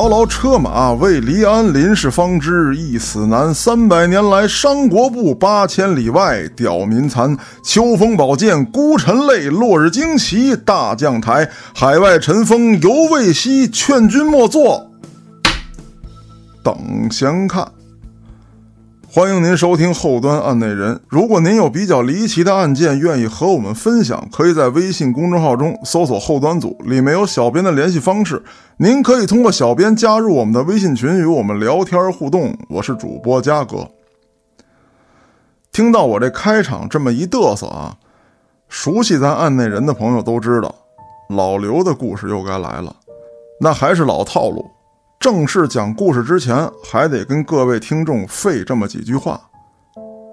牢牢车马为离安，林氏方知一死难。三百年来商国步，八千里外吊民残。秋风宝剑孤臣泪，落日旌旗大将台。海外尘封犹未息，劝君莫作等闲看。欢迎您收听后端案内人。如果您有比较离奇的案件，愿意和我们分享，可以在微信公众号中搜索“后端组”，里面有小编的联系方式。您可以通过小编加入我们的微信群，与我们聊天互动。我是主播嘉哥。听到我这开场这么一嘚瑟啊，熟悉咱案内人的朋友都知道，老刘的故事又该来了。那还是老套路。正式讲故事之前，还得跟各位听众费这么几句话。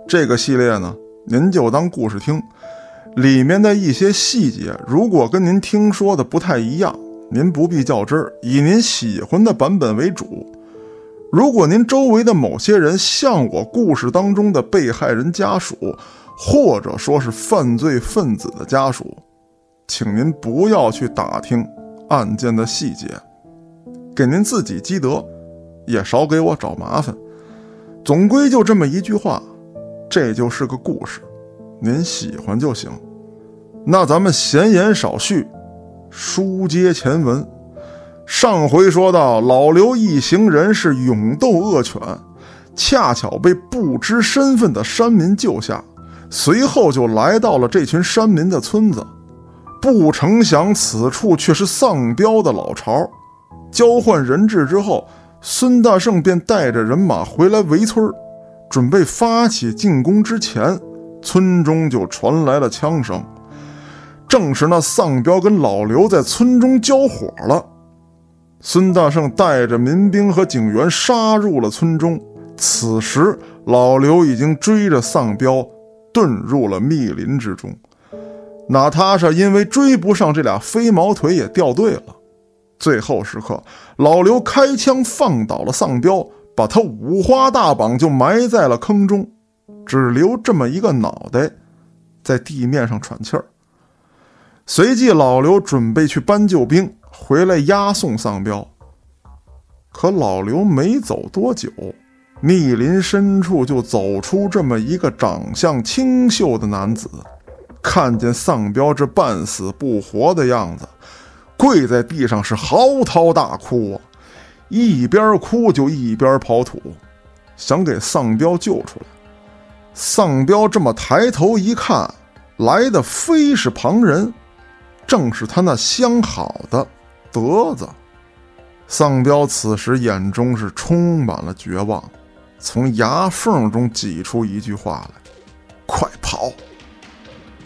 这个系列呢，您就当故事听，里面的一些细节，如果跟您听说的不太一样，您不必较真儿，以您喜欢的版本为主。如果您周围的某些人像我故事当中的被害人家属，或者说是犯罪分子的家属，请您不要去打听案件的细节。给您自己积德，也少给我找麻烦。总归就这么一句话，这就是个故事，您喜欢就行。那咱们闲言少叙，书接前文。上回说到，老刘一行人是勇斗恶犬，恰巧被不知身份的山民救下，随后就来到了这群山民的村子。不成想，此处却是丧彪的老巢。交换人质之后，孙大圣便带着人马回来围村准备发起进攻之前，村中就传来了枪声。正是那丧彪跟老刘在村中交火了。孙大圣带着民兵和警员杀入了村中。此时，老刘已经追着丧彪遁入了密林之中。娜塔莎因为追不上这俩飞毛腿，也掉队了。最后时刻，老刘开枪放倒了丧彪，把他五花大绑就埋在了坑中，只留这么一个脑袋在地面上喘气儿。随即，老刘准备去搬救兵回来押送丧彪。可老刘没走多久，密林深处就走出这么一个长相清秀的男子，看见丧彪这半死不活的样子。跪在地上是嚎啕大哭啊，一边哭就一边刨土，想给丧彪救出来。丧彪这么抬头一看，来的非是旁人，正是他那相好的德子。丧彪此时眼中是充满了绝望，从牙缝中挤出一句话来：“快跑！”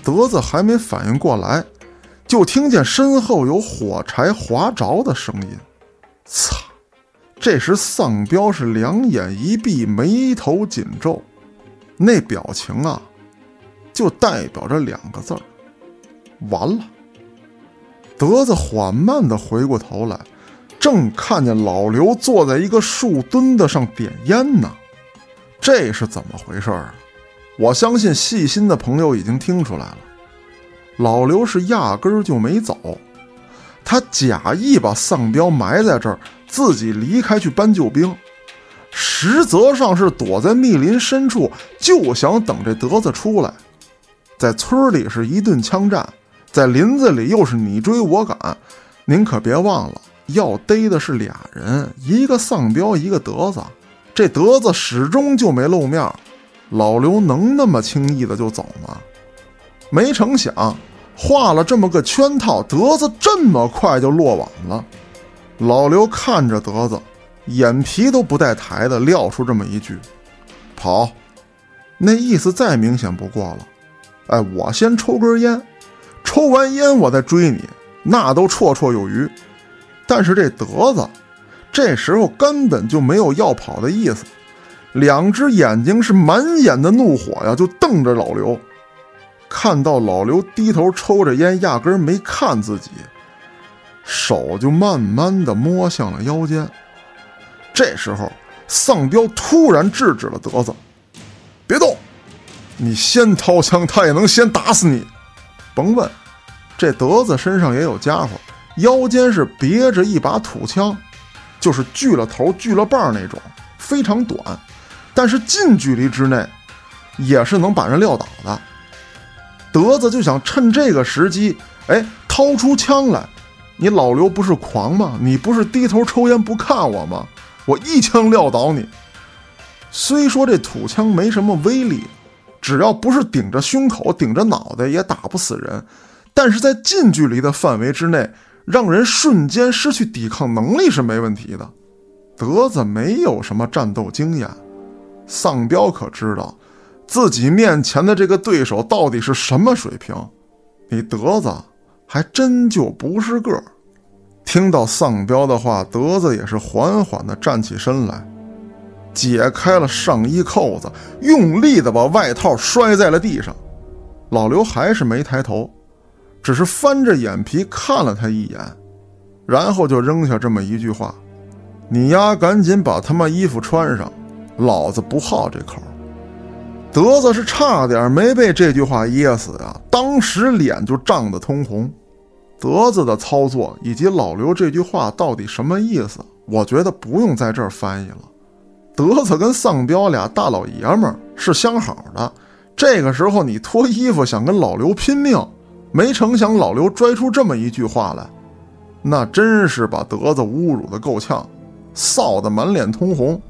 德子还没反应过来。就听见身后有火柴划着的声音，擦！这时丧彪是两眼一闭，眉头紧皱，那表情啊，就代表着两个字儿：完了。德子缓慢地回过头来，正看见老刘坐在一个树墩子上点烟呢。这是怎么回事儿？我相信细心的朋友已经听出来了。老刘是压根儿就没走，他假意把丧彪埋在这儿，自己离开去搬救兵，实则上是躲在密林深处，就想等这德子出来。在村里是一顿枪战，在林子里又是你追我赶，您可别忘了，要逮的是俩人，一个丧彪，一个德子。这德子始终就没露面，老刘能那么轻易的就走吗？没成想，画了这么个圈套，德子这么快就落网了。老刘看着德子，眼皮都不带抬的撂出这么一句：“跑。”那意思再明显不过了。哎，我先抽根烟，抽完烟我再追你，那都绰绰有余。但是这德子这时候根本就没有要跑的意思，两只眼睛是满眼的怒火呀，就瞪着老刘。看到老刘低头抽着烟，压根没看自己，手就慢慢的摸向了腰间。这时候，丧彪突然制止了德子：“别动，你先掏枪，他也能先打死你。甭问，这德子身上也有家伙，腰间是别着一把土枪。就是锯了头、锯了棒那种，非常短，但是近距离之内也是能把人撂倒的。德子就想趁这个时机，哎，掏出枪来。你老刘不是狂吗？你不是低头抽烟不看我吗？我一枪撂倒你。虽说这土枪没什么威力，只要不是顶着胸口、顶着脑袋也打不死人，但是在近距离的范围之内，让人瞬间失去抵抗能力是没问题的。德子没有什么战斗经验，丧彪可知道自己面前的这个对手到底是什么水平。你德子。还真就不是个儿。听到丧彪的话，德子也是缓缓地站起身来，解开了上衣扣子，用力地把外套摔在了地上。老刘还是没抬头，只是翻着眼皮看了他一眼，然后就扔下这么一句话：“你丫赶紧把他妈衣服穿上，老子不好这口。”德子是差点没被这句话噎死啊！当时脸就涨得通红。德子的操作以及老刘这句话到底什么意思？我觉得不用在这儿翻译了。德子跟丧彪俩大老爷们是相好的，这个时候你脱衣服想跟老刘拼命，没成想老刘拽出这么一句话来，那真是把德子侮辱的够呛，臊得满脸通红。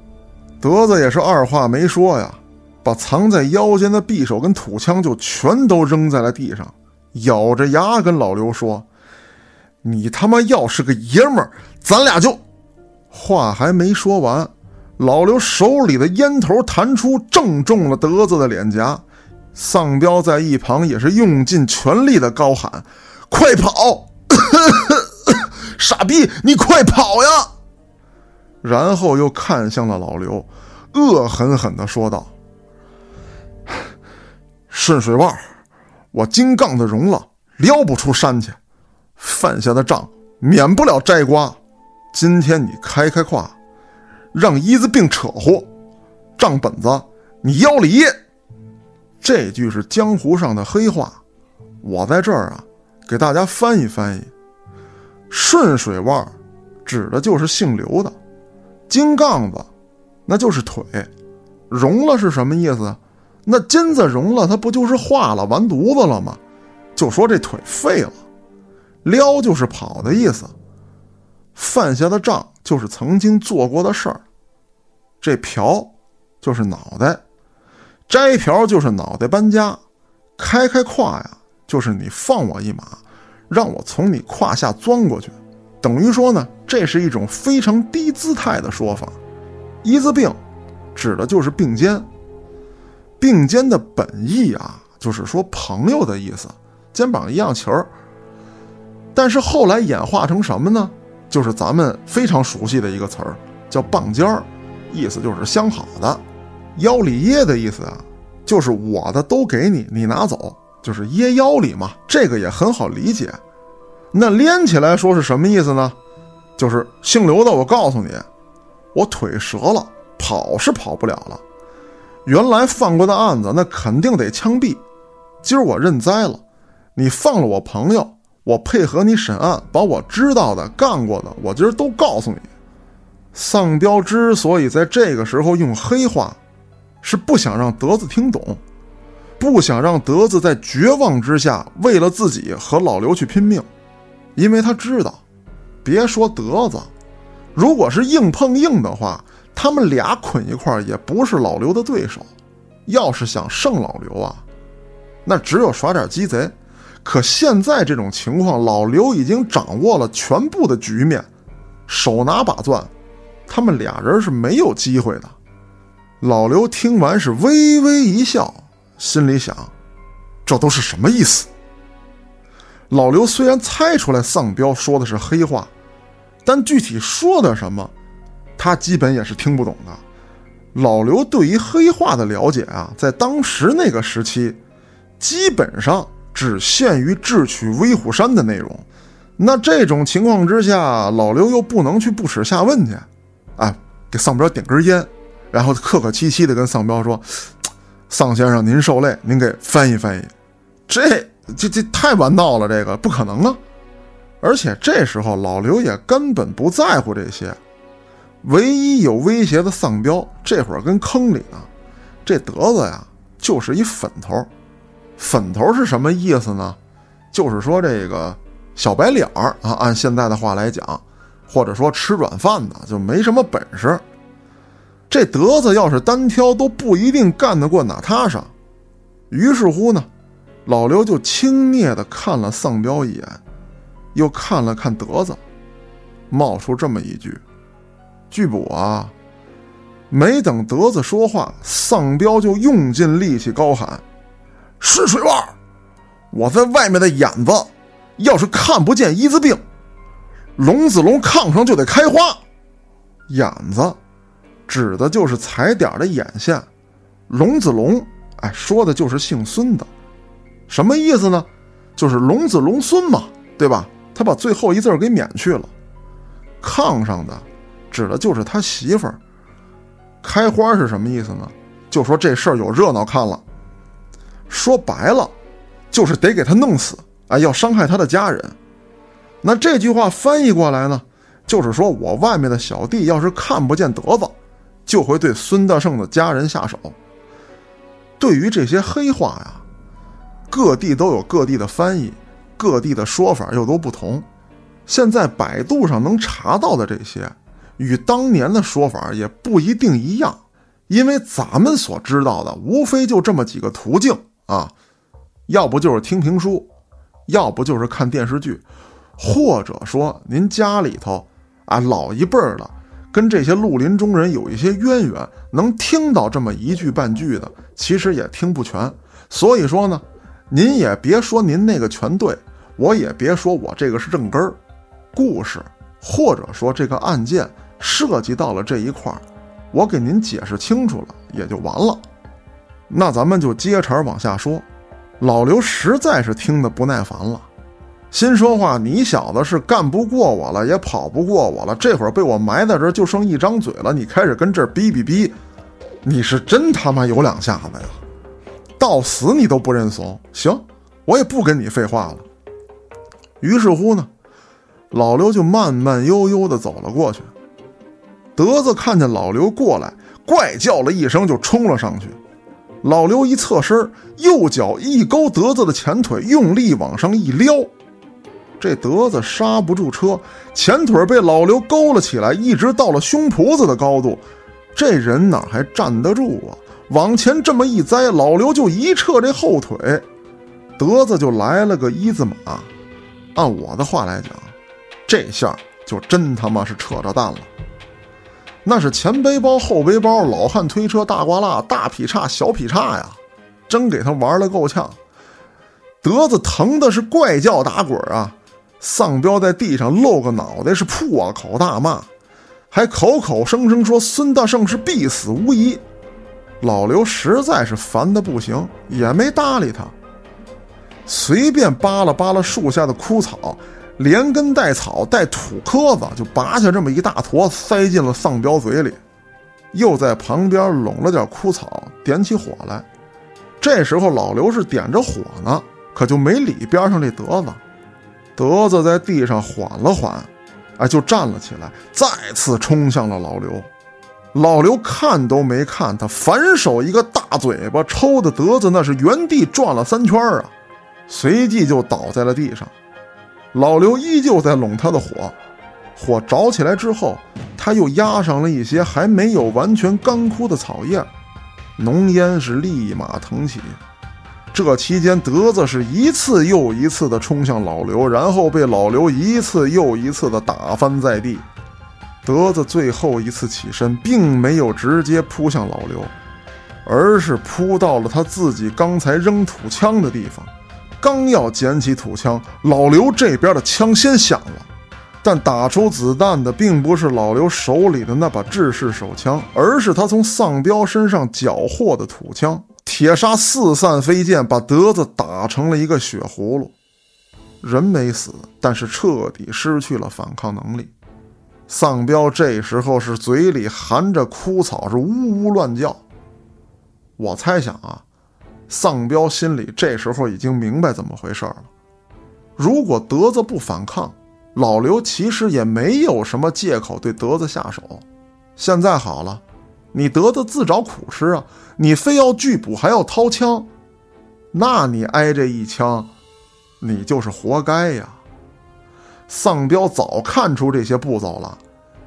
德子也是二话没说呀，把藏在腰间的匕首跟土枪就全都扔在了地上，咬着牙跟老刘说。你他妈要是个爷们儿，咱俩就……话还没说完，老刘手里的烟头弹出，正中了德子的脸颊。丧彪在一旁也是用尽全力的高喊：“快跑！傻逼，你快跑呀！”然后又看向了老刘，恶狠狠地说道：“顺水腕，我金杠子融了，撩不出山去。”犯下的账免不了摘瓜，今天你开开胯，让一字病扯呼，账本子你腰里掖。这句是江湖上的黑话，我在这儿啊给大家翻译翻译。顺水腕指的就是姓刘的，金杠子那就是腿，融了是什么意思？那金子融了，它不就是化了完犊子了吗？就说这腿废了。撩就是跑的意思，犯下的账就是曾经做过的事儿。这瓢就是脑袋，摘瓢就是脑袋搬家，开开胯呀，就是你放我一马，让我从你胯下钻过去。等于说呢，这是一种非常低姿态的说法。一字并指的就是并肩，并肩的本意啊，就是说朋友的意思，肩膀一样齐儿。但是后来演化成什么呢？就是咱们非常熟悉的一个词儿，叫棒尖儿，意思就是相好的。腰里掖的意思啊，就是我的都给你，你拿走，就是掖腰里嘛。这个也很好理解。那连起来说是什么意思呢？就是姓刘的，我告诉你，我腿折了，跑是跑不了了。原来犯过的案子，那肯定得枪毙。今儿我认栽了，你放了我朋友。我配合你审案，把我知道的、干过的，我今儿都告诉你。丧彪之所以在这个时候用黑话，是不想让德子听懂，不想让德子在绝望之下为了自己和老刘去拼命，因为他知道，别说德子，如果是硬碰硬的话，他们俩捆一块儿也不是老刘的对手。要是想胜老刘啊，那只有耍点鸡贼。可现在这种情况，老刘已经掌握了全部的局面，手拿把攥，他们俩人是没有机会的。老刘听完是微微一笑，心里想：这都是什么意思？老刘虽然猜出来丧彪说的是黑话，但具体说的什么，他基本也是听不懂的。老刘对于黑话的了解啊，在当时那个时期，基本上。只限于智取威虎山的内容，那这种情况之下，老刘又不能去不耻下问去，啊，给丧彪点根烟，然后客客气气的跟丧彪说：“丧先生，您受累，您给翻译翻译。”这这这太玩闹了，这个不可能啊！而且这时候老刘也根本不在乎这些，唯一有威胁的丧彪，这会儿跟坑里呢。这德子呀，就是一粉头。粉头是什么意思呢？就是说这个小白脸儿啊，按现在的话来讲，或者说吃软饭的，就没什么本事。这德子要是单挑，都不一定干得过娜塔莎。于是乎呢，老刘就轻蔑地看了丧彪一眼，又看了看德子，冒出这么一句。据补啊，没等德子说话，丧彪就用尽力气高喊：“是水洼！我在外面的眼子，要是看不见一字病，龙子龙炕上就得开花。眼子指的就是踩点的眼线，龙子龙，哎，说的就是姓孙的。什么意思呢？就是龙子龙孙嘛，对吧？他把最后一字给免去了，炕上的。”指的就是他媳妇儿。开花是什么意思呢？就说这事儿有热闹看了。说白了，就是得给他弄死，哎，要伤害他的家人。那这句话翻译过来呢，就是说我外面的小弟要是看不见德子，就会对孙大圣的家人下手。对于这些黑话呀，各地都有各地的翻译，各地的说法又都不同。现在百度上能查到的这些。与当年的说法也不一定一样，因为咱们所知道的无非就这么几个途径啊，要不就是听评书，要不就是看电视剧，或者说您家里头啊老一辈儿的跟这些绿林中人有一些渊源，能听到这么一句半句的，其实也听不全。所以说呢，您也别说您那个全对，我也别说我这个是正根儿，故事或者说这个案件。涉及到了这一块儿，我给您解释清楚了也就完了。那咱们就接茬往下说。老刘实在是听得不耐烦了，心说话：“你小子是干不过我了，也跑不过我了。这会儿被我埋在这儿，就剩一张嘴了。你开始跟这儿逼逼逼，你是真他妈有两下子呀！到死你都不认怂。行，我也不跟你废话了。”于是乎呢，老刘就慢慢悠悠地走了过去。德子看见老刘过来，怪叫了一声，就冲了上去。老刘一侧身，右脚一勾德子的前腿，用力往上一撩。这德子刹不住车，前腿被老刘勾了起来，一直到了胸脯子的高度。这人哪还站得住啊？往前这么一栽，老刘就一撤这后腿，德子就来了个一字马。按我的话来讲，这下就真他妈是扯着蛋了。那是前背包、后背包、老汉推车、大瓜蜡、大劈叉、小劈叉呀，真给他玩的够呛。德子疼的是怪叫打滚啊！丧彪在地上露个脑袋，是破口大骂，还口口声声说孙大圣是必死无疑。老刘实在是烦的不行，也没搭理他，随便扒拉扒拉树下的枯草。连根带草带土壳子，就拔下这么一大坨，塞进了丧彪嘴里，又在旁边拢了点枯草，点起火来。这时候老刘是点着火呢，可就没理边上这德子。德子在地上缓了缓，哎，就站了起来，再次冲向了老刘。老刘看都没看他，反手一个大嘴巴抽的德子那是原地转了三圈啊，随即就倒在了地上。老刘依旧在拢他的火，火着起来之后，他又压上了一些还没有完全干枯的草叶，浓烟是立马腾起。这期间，德子是一次又一次地冲向老刘，然后被老刘一次又一次地打翻在地。德子最后一次起身，并没有直接扑向老刘，而是扑到了他自己刚才扔土枪的地方。刚要捡起土枪，老刘这边的枪先响了，但打出子弹的并不是老刘手里的那把制式手枪，而是他从丧彪身上缴获的土枪。铁砂四散飞溅，把德子打成了一个血葫芦。人没死，但是彻底失去了反抗能力。丧彪这时候是嘴里含着枯草，是呜呜乱叫。我猜想啊。丧彪心里这时候已经明白怎么回事了。如果德子不反抗，老刘其实也没有什么借口对德子下手。现在好了，你德子自找苦吃啊！你非要拒捕，还要掏枪，那你挨这一枪，你就是活该呀！丧彪早看出这些步骤了，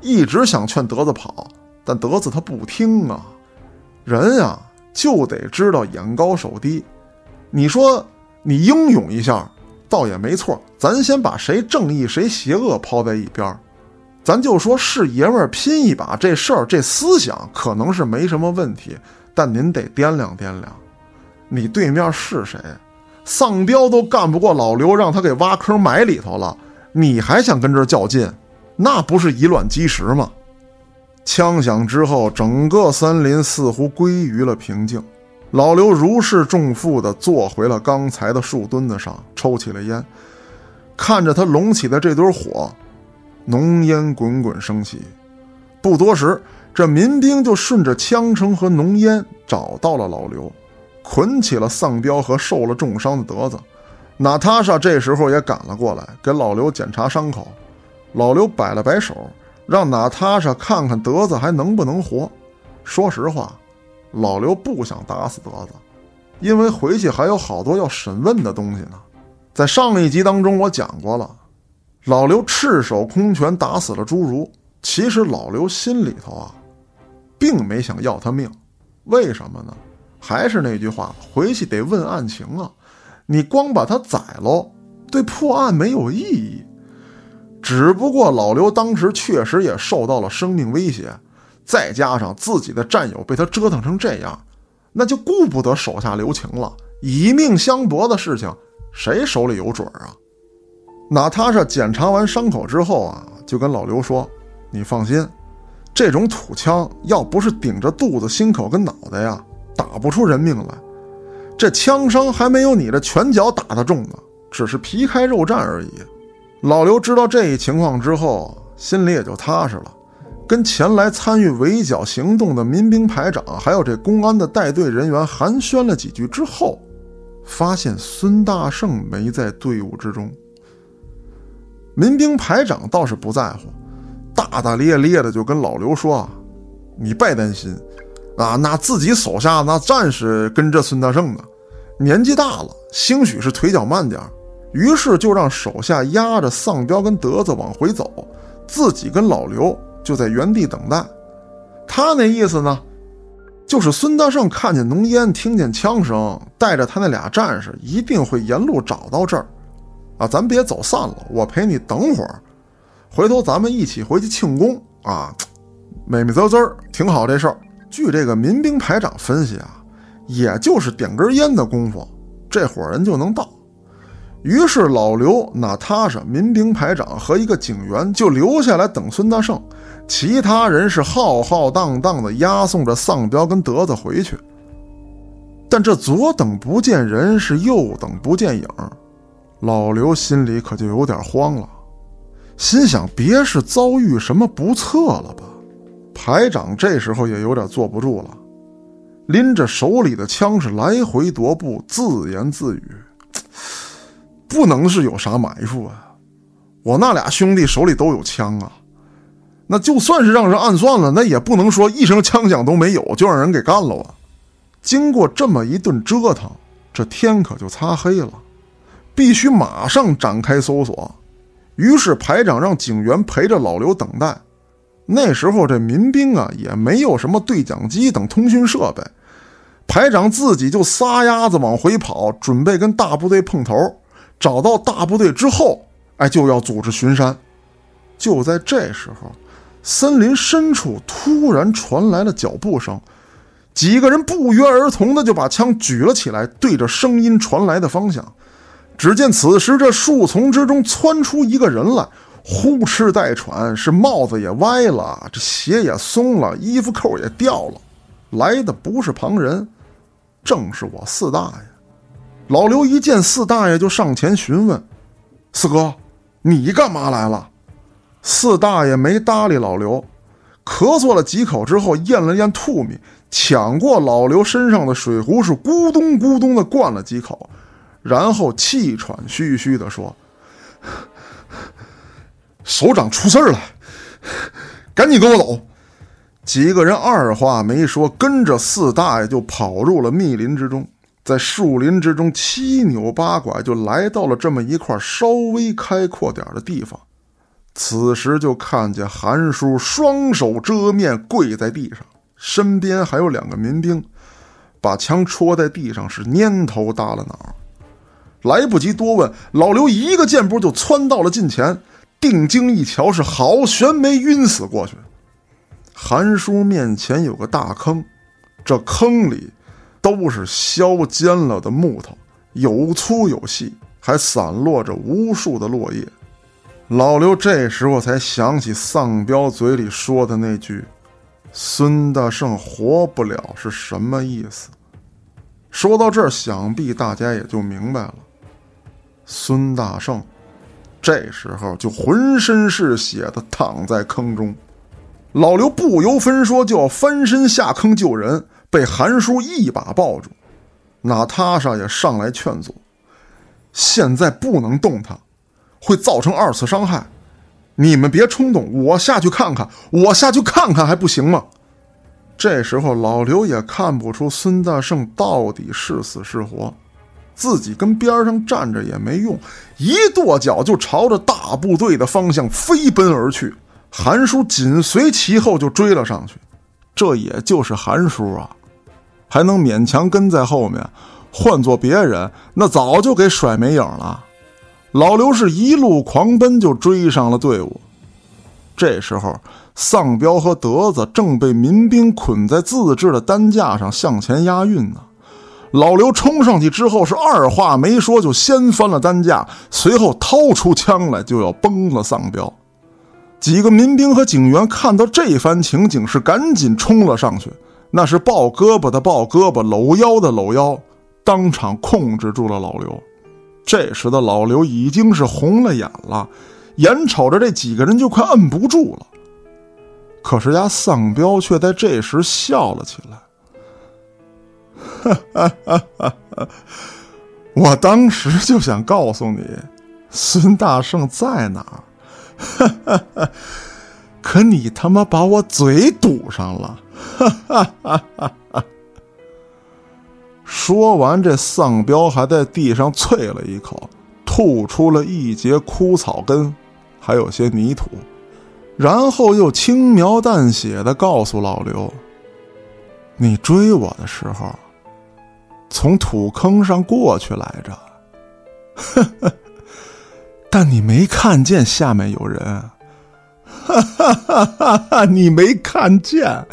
一直想劝德子跑，但德子他不听啊。人呀，就得知道眼高手低。你说你英勇一下，倒也没错。咱先把谁正义谁邪恶抛在一边咱就说是爷们儿拼一把这事儿，这思想可能是没什么问题，但您得掂量掂量，你对面是谁？丧彪都干不过老刘，让他给挖坑埋里头了。你还想跟这儿较劲？那不是以卵击石吗？枪响之后，整个森林似乎归于了平静。老刘如释重负地坐回了刚才的树墩子上，抽起了烟，看着他隆起的这堆火，浓烟滚滚升起。不多时，这民兵就顺着枪声和浓烟找到了老刘，捆起了丧彪和受了重伤的德子。娜塔莎这时候也赶了过来，给老刘检查伤口。老刘摆了摆手，让娜塔莎看看德子还能不能活。说实话，老刘不想打死德子，因为回去还有好多要审问的东西呢。在上一集当中，我讲过了，老刘赤手空拳打死了侏儒。其实老刘心里头啊，并没想要他命。为什么呢？还是那句话，回去得问案情啊。你光把他宰喽，对破案没有意义。只不过老刘当时确实也受到了生命威胁，再加上自己的战友被他折腾成这样，那就顾不得手下留情了。以命相搏的事情，谁手里有准儿啊？娜塔莎检查完伤口之后啊，就跟老刘说：“你放心，这种土枪要不是顶着肚子、心口跟脑袋呀，打不出人命来。”这枪伤还没有你的拳脚打得重呢，只是皮开肉绽而已。老刘知道这一情况之后，心里也就踏实了。跟前来参与围剿行动的民兵排长，还有这公安的带队人员寒暄了几句之后，发现孙大圣没在队伍之中。民兵排长倒是不在乎，大大咧咧的就跟老刘说：“啊你别担心。”啊，那自己手下那战士跟着孙大圣呢，年纪大了，兴许是腿脚慢点于是就让手下压着丧彪跟德子往回走，自己跟老刘就在原地等待。他那意思呢，就是孙大圣看见浓烟，听见枪声，带着他那俩战士一定会沿路找到这儿。啊，咱别走散了，我陪你等会儿，回头咱们一起回去庆功啊，美美滋滋儿，挺好这事儿。据这个民兵排长分析啊，也就是点根烟的功夫，这伙人就能到。于是老刘、娜塔莎、民兵排长和一个警员就留下来等孙大圣，其他人是浩浩荡荡的押送着丧彪跟德子回去。但这左等不见人，是右等不见影，老刘心里可就有点慌了，心想：别是遭遇什么不测了吧？排长这时候也有点坐不住了，拎着手里的枪是来回踱步，自言自语：“不能是有啥埋伏啊！我那俩兄弟手里都有枪啊，那就算是让人暗算了，那也不能说一声枪响都没有就让人给干了啊！”经过这么一顿折腾，这天可就擦黑了，必须马上展开搜索。于是排长让警员陪着老刘等待。那时候这民兵啊也没有什么对讲机等通讯设备，排长自己就撒丫子往回跑，准备跟大部队碰头。找到大部队之后，哎，就要组织巡山。就在这时候，森林深处突然传来了脚步声，几个人不约而同的就把枪举了起来，对着声音传来的方向。只见此时这树丛之中窜出一个人来。呼哧带喘，是帽子也歪了，这鞋也松了，衣服扣也掉了。来的不是旁人，正是我四大爷。老刘一见四大爷，就上前询问：“四哥，你干嘛来了？”四大爷没搭理老刘，咳嗽了几口之后，咽了咽吐沫，抢过老刘身上的水壶，是咕咚咕咚的灌了几口，然后气喘吁吁的说。首长出事了，赶紧跟我走！几个人二话没说，跟着四大爷就跑入了密林之中，在树林之中七扭八拐，就来到了这么一块稍微开阔点的地方。此时就看见韩叔双手遮面跪在地上，身边还有两个民兵，把枪戳在地上，是蔫头耷了脑。来不及多问，老刘一个箭步就窜到了近前，定睛一瞧，是好悬没晕死过去。韩叔面前有个大坑，这坑里都是削尖了的木头，有粗有细，还散落着无数的落叶。老刘这时候才想起丧彪嘴里说的那句“孙大圣活不了”是什么意思。说到这儿，想必大家也就明白了。孙大圣这时候就浑身是血的躺在坑中，老刘不由分说就要翻身下坑救人，被韩叔一把抱住。娜塔莎也上来劝阻：“现在不能动他。”会造成二次伤害，你们别冲动，我下去看看，我下去看看还不行吗？这时候老刘也看不出孙大圣到底是死是活，自己跟边上站着也没用，一跺脚就朝着大部队的方向飞奔而去。韩叔紧随其后就追了上去，这也就是韩叔啊，还能勉强跟在后面，换做别人那早就给甩没影了。老刘是一路狂奔，就追上了队伍。这时候，丧彪和德子正被民兵捆在自制的担架上向前押运呢。老刘冲上去之后，是二话没说就掀翻了担架，随后掏出枪来就要崩了丧彪。几个民兵和警员看到这番情景，是赶紧冲了上去，那是抱胳膊的抱胳膊，搂腰的搂腰，当场控制住了老刘。这时的老刘已经是红了眼了，眼瞅着这几个人就快摁不住了。可是呀，丧彪却在这时笑了起来。哈哈哈哈！我当时就想告诉你，孙大圣在哪儿，哈哈哈！可你他妈把我嘴堵上了，哈哈哈哈哈！说完，这丧彪还在地上啐了一口，吐出了一截枯草根，还有些泥土，然后又轻描淡写的告诉老刘：“你追我的时候，从土坑上过去来着，呵呵，但你没看见下面有人，哈哈哈哈哈，你没看见，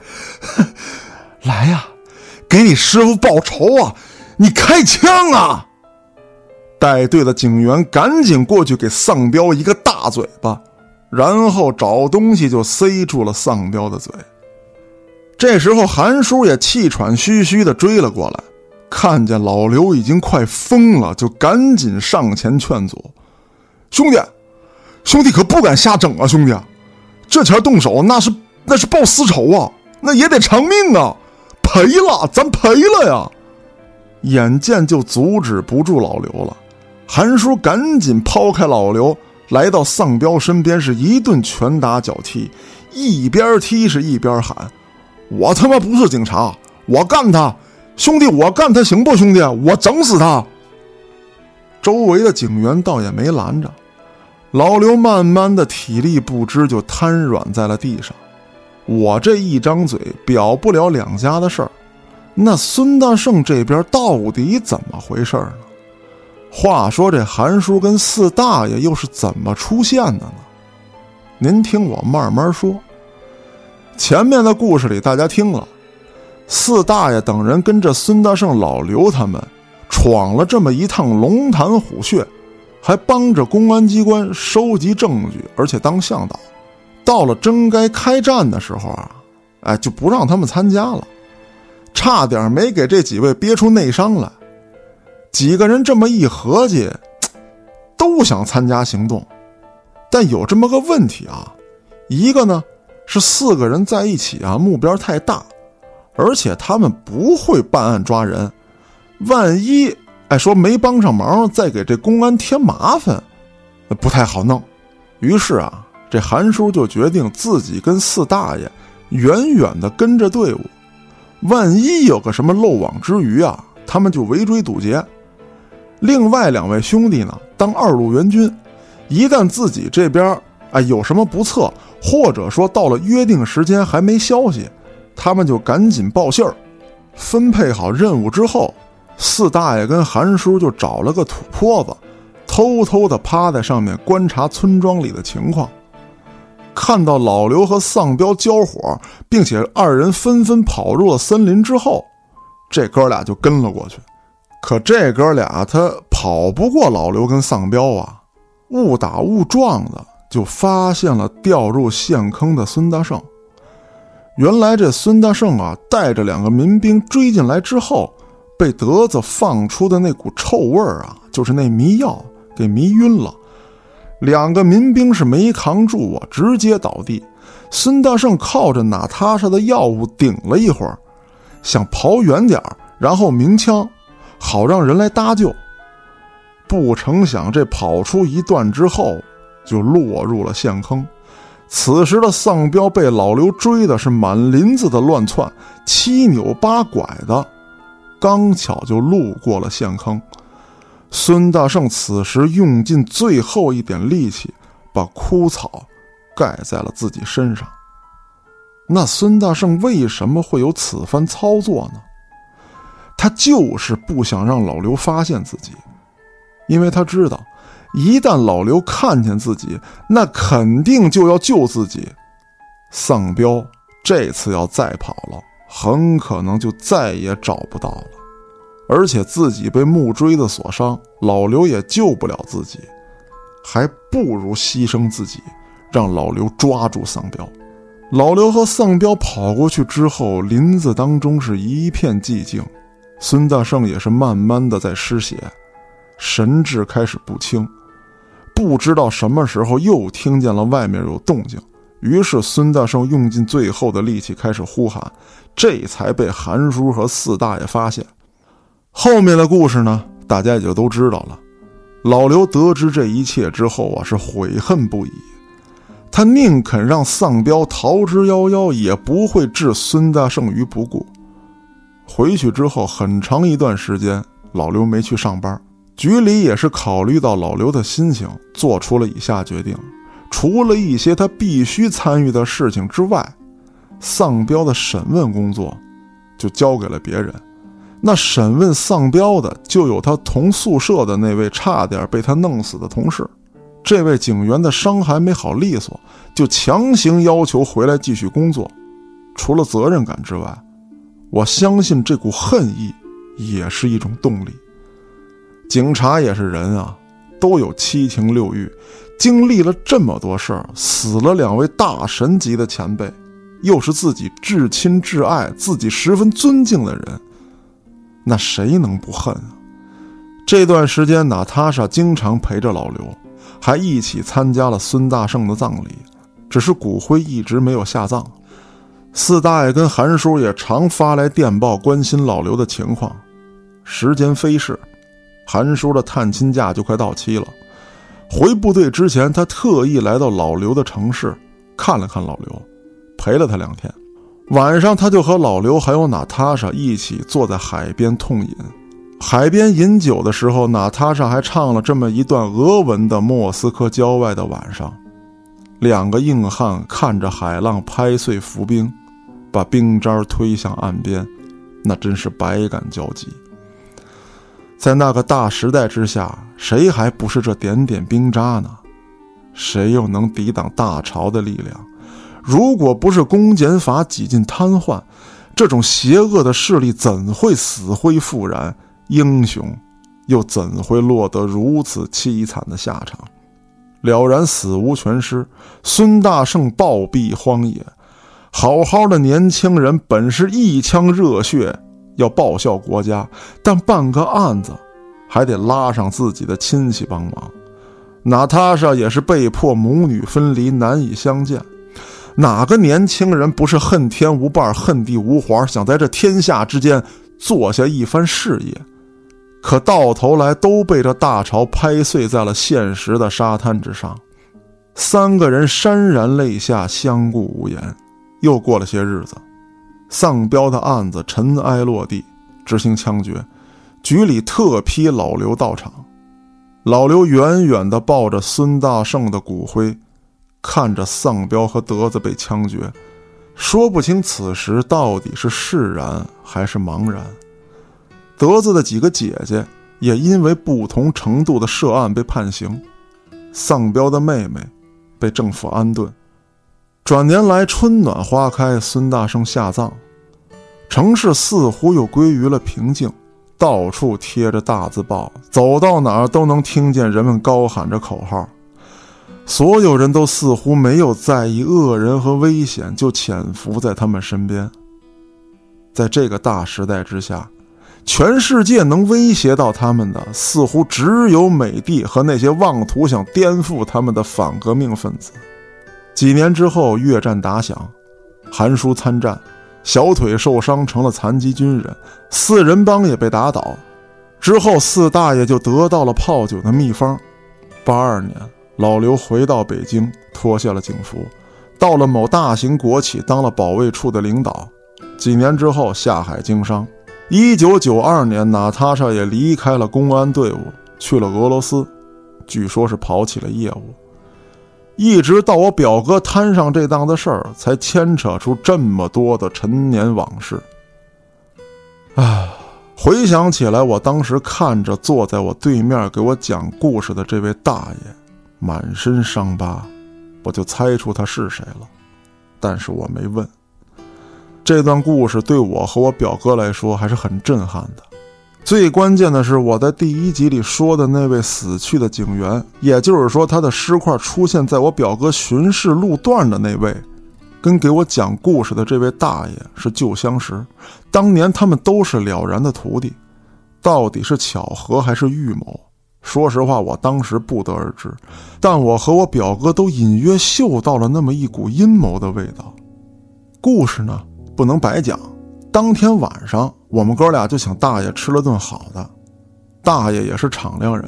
来呀！”给你师傅报仇啊！你开枪啊！带队的警员赶紧过去给丧彪一个大嘴巴，然后找东西就塞住了丧彪的嘴。这时候韩叔也气喘吁吁的追了过来，看见老刘已经快疯了，就赶紧上前劝阻：“兄弟，兄弟可不敢瞎整啊！兄弟，这前动手那是那是报私仇啊，那也得偿命啊！”赔了，咱赔了呀！眼见就阻止不住老刘了，韩叔赶紧抛开老刘，来到丧彪身边，是一顿拳打脚踢，一边踢是一边喊：“我他妈不是警察，我干他！兄弟，我干他行不？兄弟，我整死他！”周围的警员倒也没拦着，老刘慢慢的体力不支，就瘫软在了地上。我这一张嘴表不了两家的事儿，那孙大圣这边到底怎么回事呢？话说这韩叔跟四大爷又是怎么出现的呢？您听我慢慢说。前面的故事里大家听了，四大爷等人跟着孙大圣、老刘他们闯了这么一趟龙潭虎穴，还帮着公安机关收集证据，而且当向导。到了真该开战的时候啊，哎，就不让他们参加了，差点没给这几位憋出内伤来。几个人这么一合计，都想参加行动，但有这么个问题啊，一个呢是四个人在一起啊，目标太大，而且他们不会办案抓人，万一哎说没帮上忙，再给这公安添麻烦，不太好弄。于是啊。这韩叔就决定自己跟四大爷远远的跟着队伍，万一有个什么漏网之鱼啊，他们就围追堵截。另外两位兄弟呢，当二路援军，一旦自己这边哎有什么不测，或者说到了约定时间还没消息，他们就赶紧报信儿。分配好任务之后，四大爷跟韩叔就找了个土坡子，偷偷的趴在上面观察村庄里的情况。看到老刘和丧彪交火，并且二人纷纷跑入了森林之后，这哥俩就跟了过去。可这哥俩他跑不过老刘跟丧彪啊，误打误撞的就发现了掉入陷坑的孙大圣。原来这孙大圣啊，带着两个民兵追进来之后，被德子放出的那股臭味儿啊，就是那迷药给迷晕了。两个民兵是没扛住啊，直接倒地。孙大圣靠着娜塔莎的药物顶了一会儿，想跑远点儿，然后鸣枪。好让人来搭救，不成想这跑出一段之后，就落入了陷坑。此时的丧彪被老刘追的是满林子的乱窜，七扭八拐的，刚巧就路过了陷坑。孙大圣此时用尽最后一点力气，把枯草盖在了自己身上。那孙大圣为什么会有此番操作呢？他就是不想让老刘发现自己，因为他知道，一旦老刘看见自己，那肯定就要救自己。丧彪这次要再跑了，很可能就再也找不到了。而且自己被木锥子所伤，老刘也救不了自己，还不如牺牲自己，让老刘抓住丧彪。老刘和丧彪跑过去之后，林子当中是一片寂静。孙大圣也是慢慢的在失血，神志开始不清，不知道什么时候又听见了外面有动静，于是孙大圣用尽最后的力气开始呼喊，这才被韩叔和四大爷发现。后面的故事呢，大家也就都知道了。老刘得知这一切之后啊，是悔恨不已，他宁肯让丧彪逃之夭夭，也不会置孙大圣于不顾。回去之后，很长一段时间，老刘没去上班。局里也是考虑到老刘的心情，做出了以下决定：除了一些他必须参与的事情之外，丧彪的审问工作就交给了别人。那审问丧彪的，就有他同宿舍的那位差点被他弄死的同事。这位警员的伤还没好利索，就强行要求回来继续工作。除了责任感之外，我相信这股恨意也是一种动力。警察也是人啊，都有七情六欲，经历了这么多事儿，死了两位大神级的前辈，又是自己至亲至爱、自己十分尊敬的人，那谁能不恨啊？这段时间，娜塔莎经常陪着老刘，还一起参加了孙大圣的葬礼，只是骨灰一直没有下葬。四大爷跟韩叔也常发来电报关心老刘的情况。时间飞逝，韩叔的探亲假就快到期了。回部队之前，他特意来到老刘的城市，看了看老刘，陪了他两天。晚上，他就和老刘还有娜塔莎一起坐在海边痛饮。海边饮酒的时候，娜塔莎还唱了这么一段俄文的《莫斯科郊外的晚上》。两个硬汉看着海浪拍碎浮冰。把冰渣推向岸边，那真是百感交集。在那个大时代之下，谁还不是这点点冰渣呢？谁又能抵挡大潮的力量？如果不是公检法几近瘫痪，这种邪恶的势力怎会死灰复燃？英雄又怎会落得如此凄惨的下场？了然死无全尸，孙大圣暴毙荒野。好好的年轻人，本是一腔热血要报效国家，但办个案子还得拉上自己的亲戚帮忙。娜塔莎也是被迫母女分离，难以相见。哪个年轻人不是恨天无伴，恨地无环，想在这天下之间做下一番事业？可到头来都被这大潮拍碎在了现实的沙滩之上。三个人潸然泪下，相顾无言。又过了些日子，丧彪的案子尘埃落地，执行枪决，局里特批老刘到场。老刘远远地抱着孙大圣的骨灰，看着丧彪和德子被枪决，说不清此时到底是释然还是茫然。德子的几个姐姐也因为不同程度的涉案被判刑，丧彪的妹妹被政府安顿。转年来，春暖花开，孙大圣下葬，城市似乎又归于了平静。到处贴着大字报，走到哪儿都能听见人们高喊着口号。所有人都似乎没有在意恶人和危险，就潜伏在他们身边。在这个大时代之下，全世界能威胁到他们的，似乎只有美帝和那些妄图想颠覆他们的反革命分子。几年之后，越战打响，韩叔参战。小腿受伤，成了残疾军人。四人帮也被打倒，之后四大爷就得到了泡酒的秘方。八二年，老刘回到北京，脱下了警服，到了某大型国企当了保卫处的领导。几年之后，下海经商。一九九二年，娜塔莎也离开了公安队伍，去了俄罗斯，据说是跑起了业务。一直到我表哥摊上这档子事儿，才牵扯出这么多的陈年往事。啊，回想起来，我当时看着坐在我对面给我讲故事的这位大爷，满身伤疤，我就猜出他是谁了。但是我没问。这段故事对我和我表哥来说还是很震撼的。最关键的是，我在第一集里说的那位死去的警员，也就是说，他的尸块出现在我表哥巡视路段的那位，跟给我讲故事的这位大爷是旧相识。当年他们都是了然的徒弟，到底是巧合还是预谋？说实话，我当时不得而知。但我和我表哥都隐约嗅到了那么一股阴谋的味道。故事呢，不能白讲。当天晚上，我们哥俩就请大爷吃了顿好的。大爷也是敞亮人，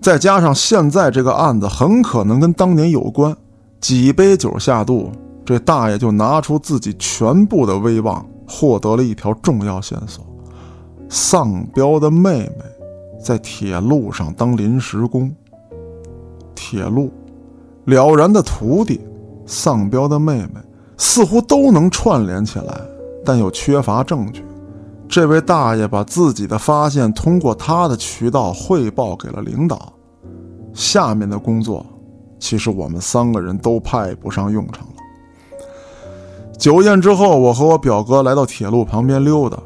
再加上现在这个案子很可能跟当年有关，几杯酒下肚，这大爷就拿出自己全部的威望，获得了一条重要线索：丧彪的妹妹在铁路上当临时工。铁路，了然的徒弟，丧彪的妹妹，似乎都能串联起来。但又缺乏证据，这位大爷把自己的发现通过他的渠道汇报给了领导。下面的工作，其实我们三个人都派不上用场了。酒宴之后，我和我表哥来到铁路旁边溜达，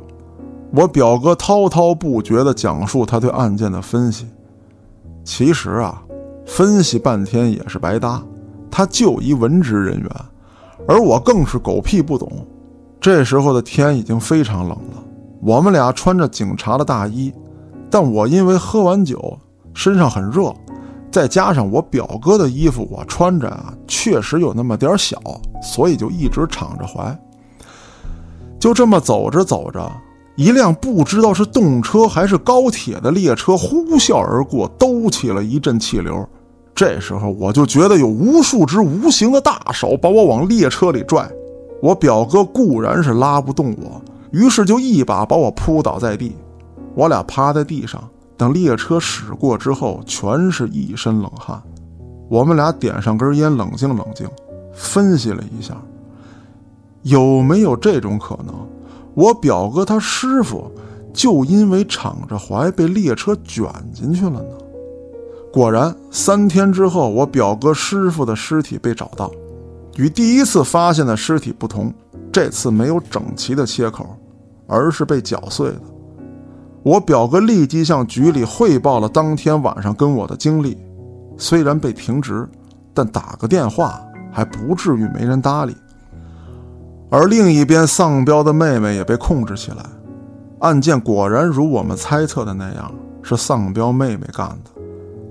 我表哥滔滔不绝地讲述他对案件的分析。其实啊，分析半天也是白搭，他就一文职人员，而我更是狗屁不懂。这时候的天已经非常冷了，我们俩穿着警察的大衣，但我因为喝完酒，身上很热，再加上我表哥的衣服我穿着啊，确实有那么点小，所以就一直敞着怀。就这么走着走着，一辆不知道是动车还是高铁的列车呼啸而过，兜起了一阵气流。这时候我就觉得有无数只无形的大手把我往列车里拽。我表哥固然是拉不动我，于是就一把把我扑倒在地。我俩趴在地上，等列车驶过之后，全是一身冷汗。我们俩点上根烟，冷静冷静，分析了一下，有没有这种可能？我表哥他师傅就因为敞着怀被列车卷进去了呢？果然，三天之后，我表哥师傅的尸体被找到。与第一次发现的尸体不同，这次没有整齐的切口，而是被绞碎的。我表哥立即向局里汇报了当天晚上跟我的经历，虽然被停职，但打个电话还不至于没人搭理。而另一边，丧彪的妹妹也被控制起来。案件果然如我们猜测的那样，是丧彪妹妹干的。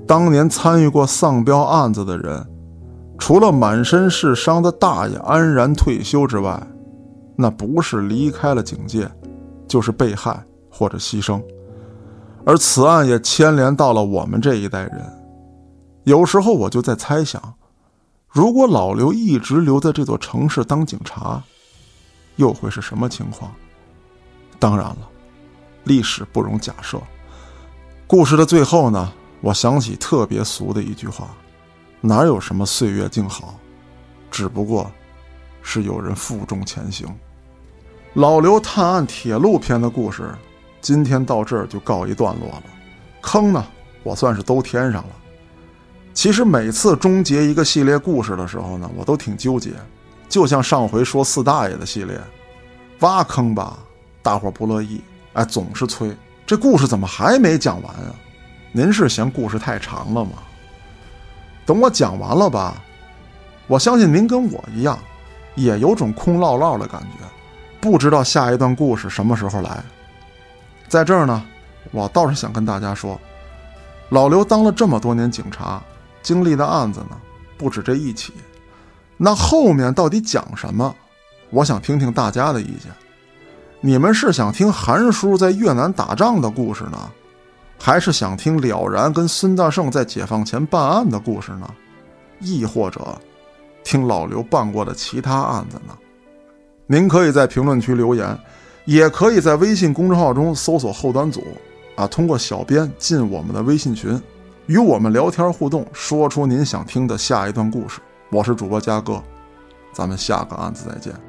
当年参与过丧彪案子的人。除了满身是伤的大爷安然退休之外，那不是离开了警界，就是被害或者牺牲。而此案也牵连到了我们这一代人。有时候我就在猜想，如果老刘一直留在这座城市当警察，又会是什么情况？当然了，历史不容假设。故事的最后呢，我想起特别俗的一句话：哪有什么岁月静好，只不过是有人负重前行。老刘探案铁路篇的故事，今天到这儿就告一段落了。坑呢，我算是都填上了。其实每次终结一个系列故事的时候呢，我都挺纠结。就像上回说四大爷的系列，挖坑吧，大伙不乐意，哎，总是催这故事怎么还没讲完啊？您是嫌故事太长了吗？等我讲完了吧，我相信您跟我一样，也有种空落落的感觉，不知道下一段故事什么时候来。在这儿呢，我倒是想跟大家说，老刘当了这么多年警察。经历的案子呢，不止这一起。那后面到底讲什么？我想听听大家的意见。你们是想听韩叔在越南打仗的故事呢，还是想听了然跟孙大圣在解放前办案的故事呢？亦或者听老刘办过的其他案子呢？您可以在评论区留言，也可以在微信公众号中搜索“后端组”，啊，通过小编进我们的微信群。与我们聊天互动，说出您想听的下一段故事。我是主播嘉哥，咱们下个案子再见。